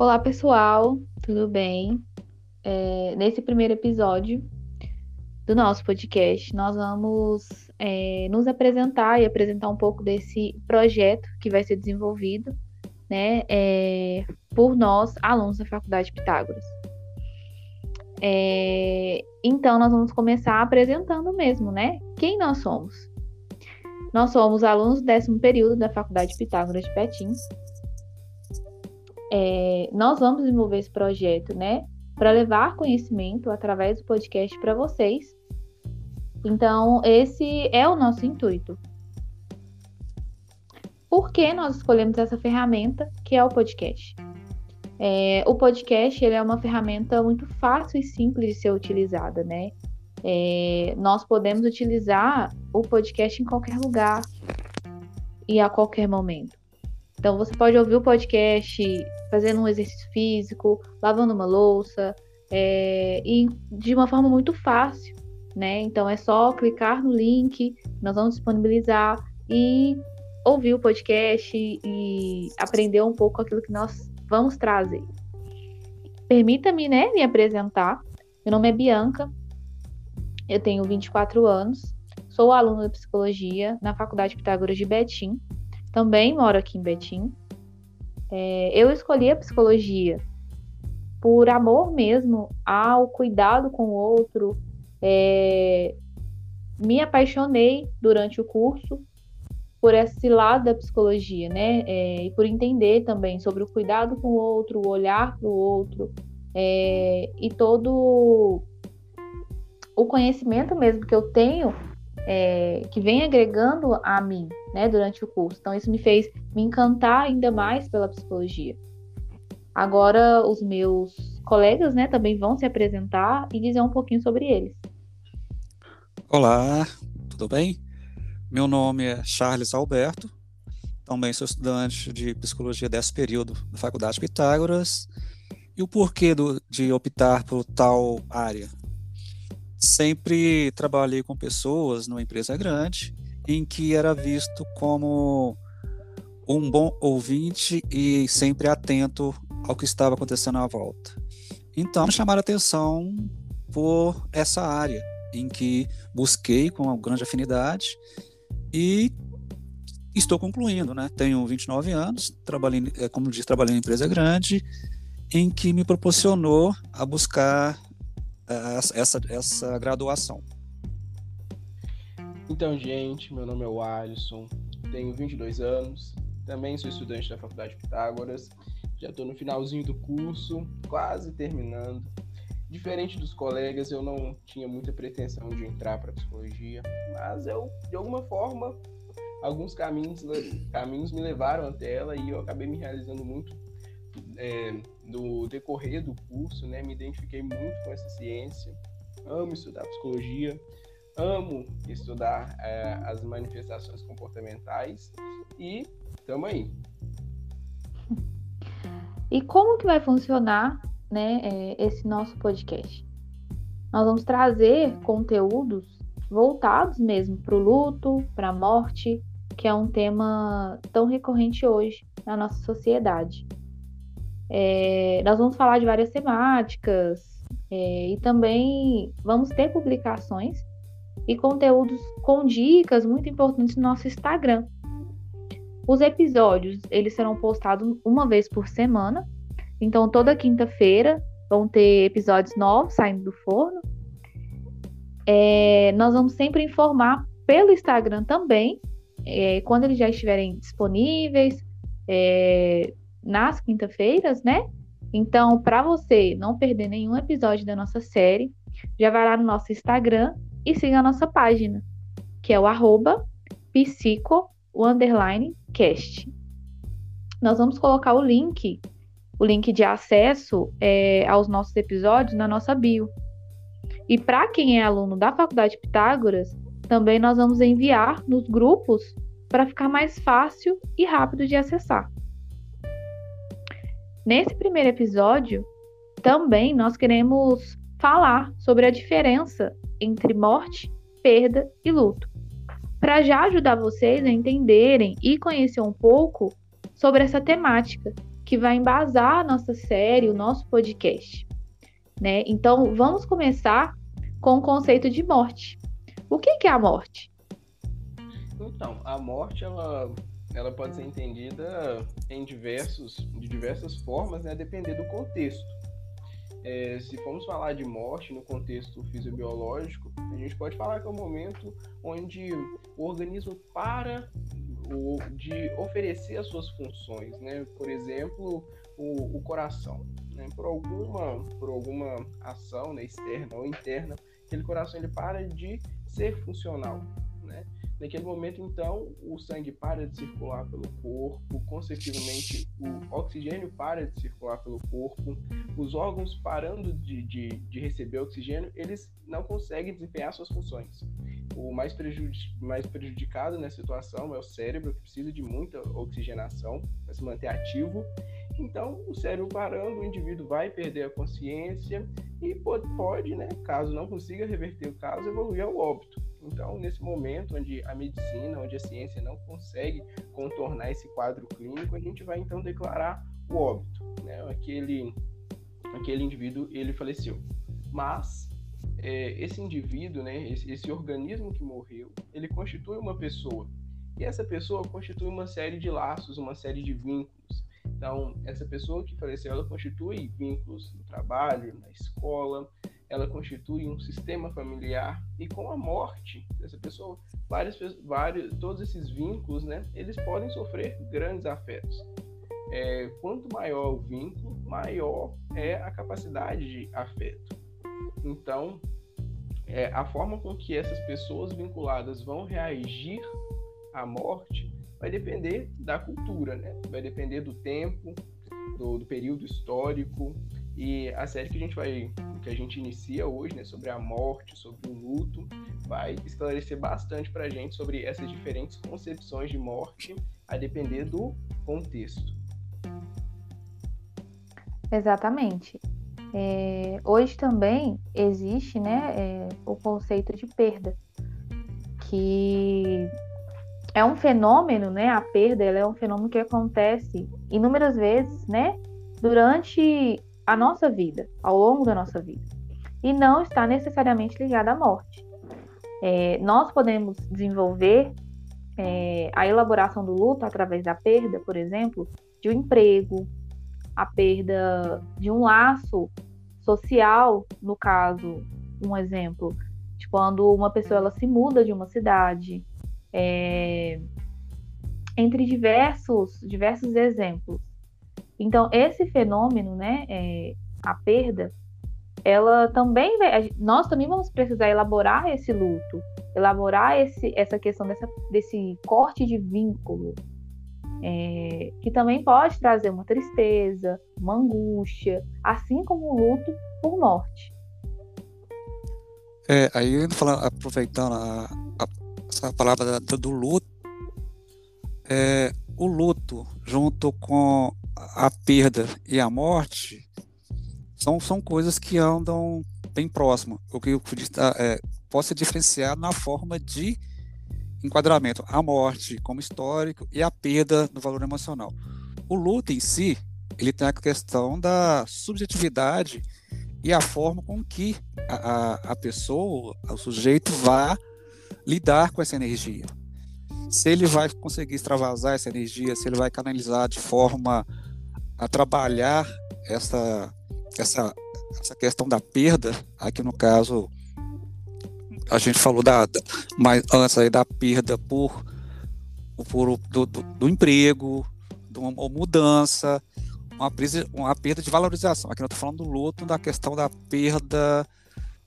Olá, pessoal, tudo bem? É, nesse primeiro episódio do nosso podcast, nós vamos é, nos apresentar e apresentar um pouco desse projeto que vai ser desenvolvido né, é, por nós, alunos da Faculdade Pitágoras. É, então, nós vamos começar apresentando mesmo, né? Quem nós somos? Nós somos alunos do décimo período da Faculdade Pitágoras de Petim, é, nós vamos desenvolver esse projeto, né, para levar conhecimento através do podcast para vocês. Então, esse é o nosso intuito. Por que nós escolhemos essa ferramenta, que é o podcast? É, o podcast ele é uma ferramenta muito fácil e simples de ser utilizada, né? É, nós podemos utilizar o podcast em qualquer lugar e a qualquer momento. Então, você pode ouvir o podcast fazendo um exercício físico, lavando uma louça, é, e de uma forma muito fácil, né? Então, é só clicar no link, nós vamos disponibilizar e ouvir o podcast e aprender um pouco aquilo que nós vamos trazer. Permita-me, né, me apresentar. Meu nome é Bianca, eu tenho 24 anos, sou aluna de psicologia na Faculdade Pitágoras de Betim também moro aqui em Betim. É, eu escolhi a psicologia por amor mesmo ao cuidado com o outro. É, me apaixonei durante o curso por esse lado da psicologia, né? É, e por entender também sobre o cuidado com o outro, o olhar para o outro é, e todo o conhecimento mesmo que eu tenho é, que vem agregando a mim, né, durante o curso. Então, isso me fez me encantar ainda mais pela psicologia. Agora, os meus colegas, né, também vão se apresentar e dizer um pouquinho sobre eles. Olá, tudo bem? Meu nome é Charles Alberto, também sou estudante de psicologia desse período da Faculdade Pitágoras. E o porquê do, de optar por tal área? Sempre trabalhei com pessoas numa empresa grande em que era visto como um bom ouvinte e sempre atento ao que estava acontecendo à volta. Então, me chamaram a atenção por essa área em que busquei com uma grande afinidade e estou concluindo, né? Tenho 29 anos, trabalhei, é, como disse, trabalhei em empresa grande, em que me proporcionou a buscar essa, essa graduação. Então, gente, meu nome é o Alisson, tenho 22 anos, também sou estudante da Faculdade Pitágoras, já estou no finalzinho do curso, quase terminando. Diferente dos colegas, eu não tinha muita pretensão de entrar para psicologia, mas eu, de alguma forma, alguns caminhos, caminhos me levaram até ela e eu acabei me realizando muito é, no decorrer do curso, né, me identifiquei muito com essa ciência, amo estudar psicologia, amo estudar é, as manifestações comportamentais e estamos aí. E como que vai funcionar né, é, esse nosso podcast? Nós vamos trazer conteúdos voltados mesmo para o luto, para a morte, que é um tema tão recorrente hoje na nossa sociedade. É, nós vamos falar de várias temáticas é, e também vamos ter publicações e conteúdos com dicas muito importantes no nosso Instagram. Os episódios eles serão postados uma vez por semana, então toda quinta-feira vão ter episódios novos saindo do forno. É, nós vamos sempre informar pelo Instagram também, é, quando eles já estiverem disponíveis, é, nas quinta-feiras, né? Então, para você não perder nenhum episódio da nossa série, já vai lá no nosso Instagram e siga a nossa página, que é o arroba. Nós vamos colocar o link, o link de acesso é, aos nossos episódios na nossa bio. E para quem é aluno da Faculdade Pitágoras, também nós vamos enviar nos grupos para ficar mais fácil e rápido de acessar. Nesse primeiro episódio, também nós queremos falar sobre a diferença entre morte, perda e luto, para já ajudar vocês a entenderem e conhecer um pouco sobre essa temática, que vai embasar a nossa série, o nosso podcast. Né? Então, vamos começar com o conceito de morte. O que, que é a morte? Então, a morte ela, ela pode ser entendida em diversos, de diversas formas, né, a depender do contexto. É, se formos falar de morte no contexto fisiobiológico, a gente pode falar que é o um momento onde o organismo para de oferecer as suas funções, né? Por exemplo, o, o coração, né? Por alguma, por alguma ação né, externa ou interna, aquele coração ele para de ser funcional? Naquele momento, então, o sangue para de circular pelo corpo, consequentemente, o oxigênio para de circular pelo corpo, os órgãos parando de, de, de receber oxigênio, eles não conseguem desempenhar suas funções. O mais, prejudic, mais prejudicado nessa situação é o cérebro, que precisa de muita oxigenação para se manter ativo. Então, o cérebro parando, o indivíduo vai perder a consciência e pode, pode né, caso não consiga reverter o caso, evoluir ao óbito. Então, nesse momento onde a medicina, onde a ciência não consegue contornar esse quadro clínico, a gente vai então declarar o óbito, né? Aquele, aquele indivíduo ele faleceu. Mas é, esse indivíduo, né, esse, esse organismo que morreu, ele constitui uma pessoa. E essa pessoa constitui uma série de laços, uma série de vínculos. Então, essa pessoa que faleceu, ela constitui vínculos no trabalho, na escola, ela constitui um sistema familiar e com a morte dessa pessoa, várias, vários, todos esses vínculos, né, eles podem sofrer grandes afetos. É, quanto maior o vínculo, maior é a capacidade de afeto. Então, é, a forma com que essas pessoas vinculadas vão reagir à morte vai depender da cultura, né? Vai depender do tempo, do, do período histórico, e a série que a gente vai, que a gente inicia hoje, né, sobre a morte, sobre o luto, vai esclarecer bastante para a gente sobre essas diferentes concepções de morte, a depender do contexto. Exatamente. É, hoje também existe, né, é, o conceito de perda, que é um fenômeno, né? A perda, ela é um fenômeno que acontece inúmeras vezes, né? Durante a nossa vida, ao longo da nossa vida, e não está necessariamente ligada à morte. É, nós podemos desenvolver é, a elaboração do luto através da perda, por exemplo, de um emprego, a perda de um laço social, no caso, um exemplo, de quando uma pessoa ela se muda de uma cidade, é, entre diversos, diversos exemplos. Então, esse fenômeno, né, é, a perda, ela também nós também vamos precisar elaborar esse luto, elaborar esse, essa questão dessa, desse corte de vínculo, é, que também pode trazer uma tristeza, uma angústia, assim como o luto por morte. É, aí aproveitando a, a, essa palavra do luto, é, o luto junto com a perda e a morte são, são coisas que andam bem próximas. O que eu é, posso diferenciar na forma de enquadramento. A morte como histórico e a perda no valor emocional. O luto em si, ele tem a questão da subjetividade e a forma com que a, a, a pessoa, o sujeito, vai lidar com essa energia. Se ele vai conseguir extravasar essa energia, se ele vai canalizar de forma a trabalhar essa, essa, essa questão da perda, aqui no caso a gente falou da, da mais antes aí da perda por, por do, do, do emprego, de uma mudança, uma, uma perda de valorização. Aqui eu estou falando do luto, da questão da perda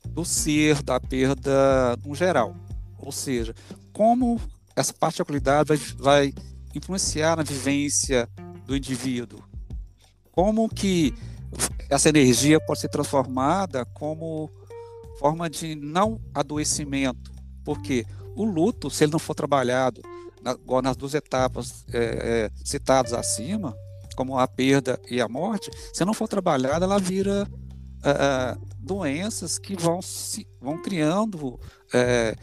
do ser, da perda no geral. Ou seja, como essa particularidade vai, vai influenciar na vivência do indivíduo, como que essa energia pode ser transformada como forma de não adoecimento, porque o luto, se ele não for trabalhado na, nas duas etapas é, é, citadas acima, como a perda e a morte, se não for trabalhada, ela vira é, é doenças que vão se vão criando é,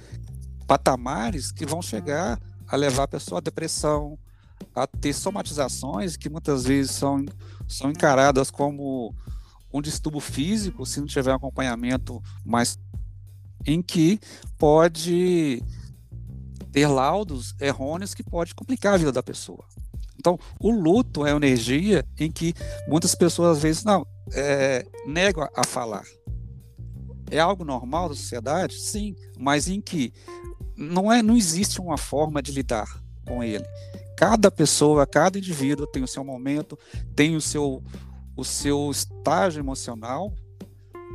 patamares que vão chegar a levar a pessoa à depressão, a ter somatizações que muitas vezes são, são encaradas como um distúrbio físico, se não tiver acompanhamento mais em que pode ter laudos errôneos que pode complicar a vida da pessoa. Então, o luto é uma energia em que muitas pessoas às vezes não é, negam a falar. É algo normal da sociedade, sim, mas em que não é, não existe uma forma de lidar com ele. Cada pessoa, cada indivíduo tem o seu momento, tem o seu o seu estágio emocional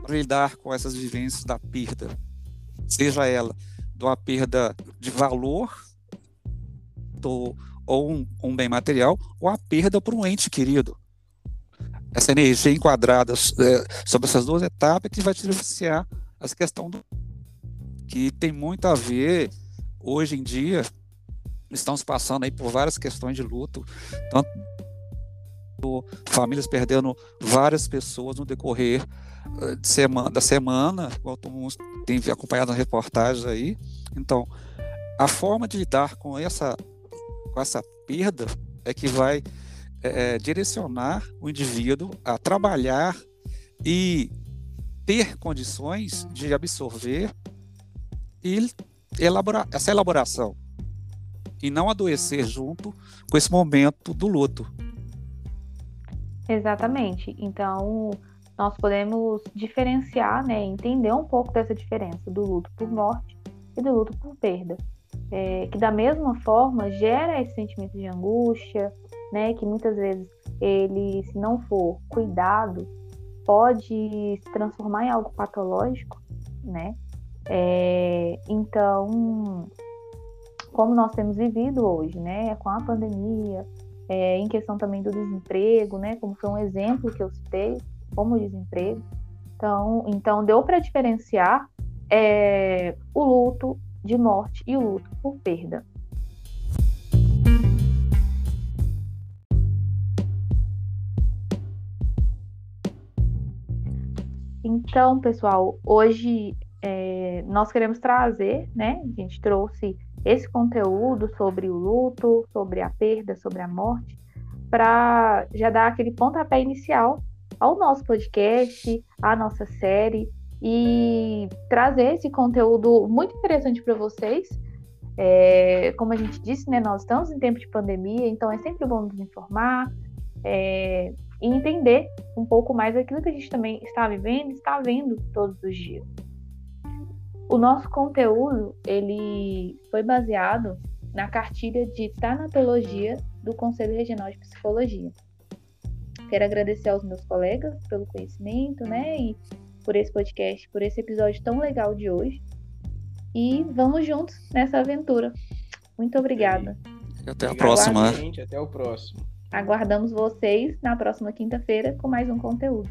para lidar com essas vivências da perda, seja ela de uma perda de valor do, ou um, um bem material, ou a perda por um ente querido. Essa energia enquadrada é, sobre essas duas etapas que vai te diferenciar essa questão do que tem muito a ver hoje em dia estamos passando aí por várias questões de luto, tanto famílias perdendo várias pessoas no decorrer eh, de semana, da semana, igual todo mundo tem acompanhado as reportagens aí. Então, a forma de lidar com essa, com essa perda é que vai é, direcionar o indivíduo a trabalhar e ter condições de absorver e elaborar essa elaboração e não adoecer junto com esse momento do luto. Exatamente. Então, nós podemos diferenciar, né, entender um pouco dessa diferença do luto por morte e do luto por perda. É, que da mesma forma gera esse sentimento de angústia, né, que muitas vezes ele, se não for cuidado, pode se transformar em algo patológico, né? É, então, como nós temos vivido hoje, né, com a pandemia, é, em questão também do desemprego, né, como foi um exemplo que eu citei, como desemprego. Então, então deu para diferenciar é, o luto de morte e o luto por perda. Então, pessoal, hoje é, nós queremos trazer, né? A gente trouxe esse conteúdo sobre o luto, sobre a perda, sobre a morte, para já dar aquele pontapé inicial ao nosso podcast, à nossa série e trazer esse conteúdo muito interessante para vocês. É, como a gente disse, né, nós estamos em tempo de pandemia, então é sempre bom nos informar é, e entender um pouco mais aquilo que a gente também está vivendo, está vendo todos os dias. O nosso conteúdo ele foi baseado na cartilha de tanatologia do Conselho Regional de Psicologia. Quero agradecer aos meus colegas pelo conhecimento, né, e por esse podcast, por esse episódio tão legal de hoje. E vamos juntos nessa aventura. Muito obrigada. Até a próxima. Gente, até o próximo. Aguardamos vocês na próxima quinta-feira com mais um conteúdo.